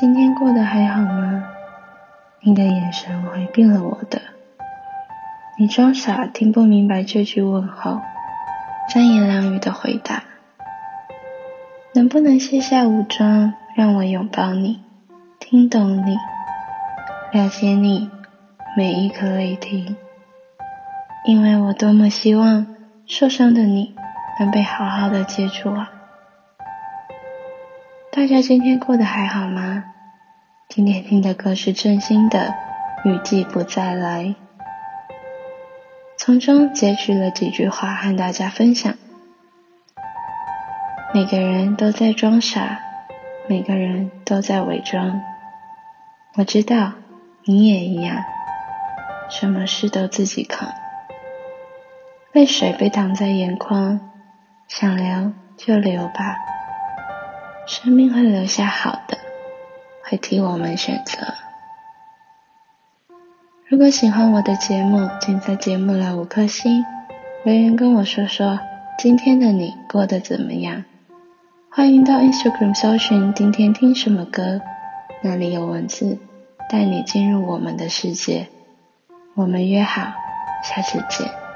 今天过得还好吗？你的眼神回避了我的，你装傻听不明白这句问候，三言两语的回答。能不能卸下武装，让我拥抱你，听懂你，了解你每一颗泪滴？因为我多么希望受伤的你能被好好的接住啊！大家今天过得还好吗？今天听的歌是郑兴的《雨季不再来》，从中截取了几句话和大家分享。每个人都在装傻，每个人都在伪装。我知道你也一样，什么事都自己扛。泪水被挡在眼眶，想流就流吧。生命会留下好的，会替我们选择。如果喜欢我的节目，请在节目来五颗星，留言跟我说说今天的你过得怎么样。欢迎到 Instagram 搜寻今天听什么歌，那里有文字带你进入我们的世界。我们约好，下次见。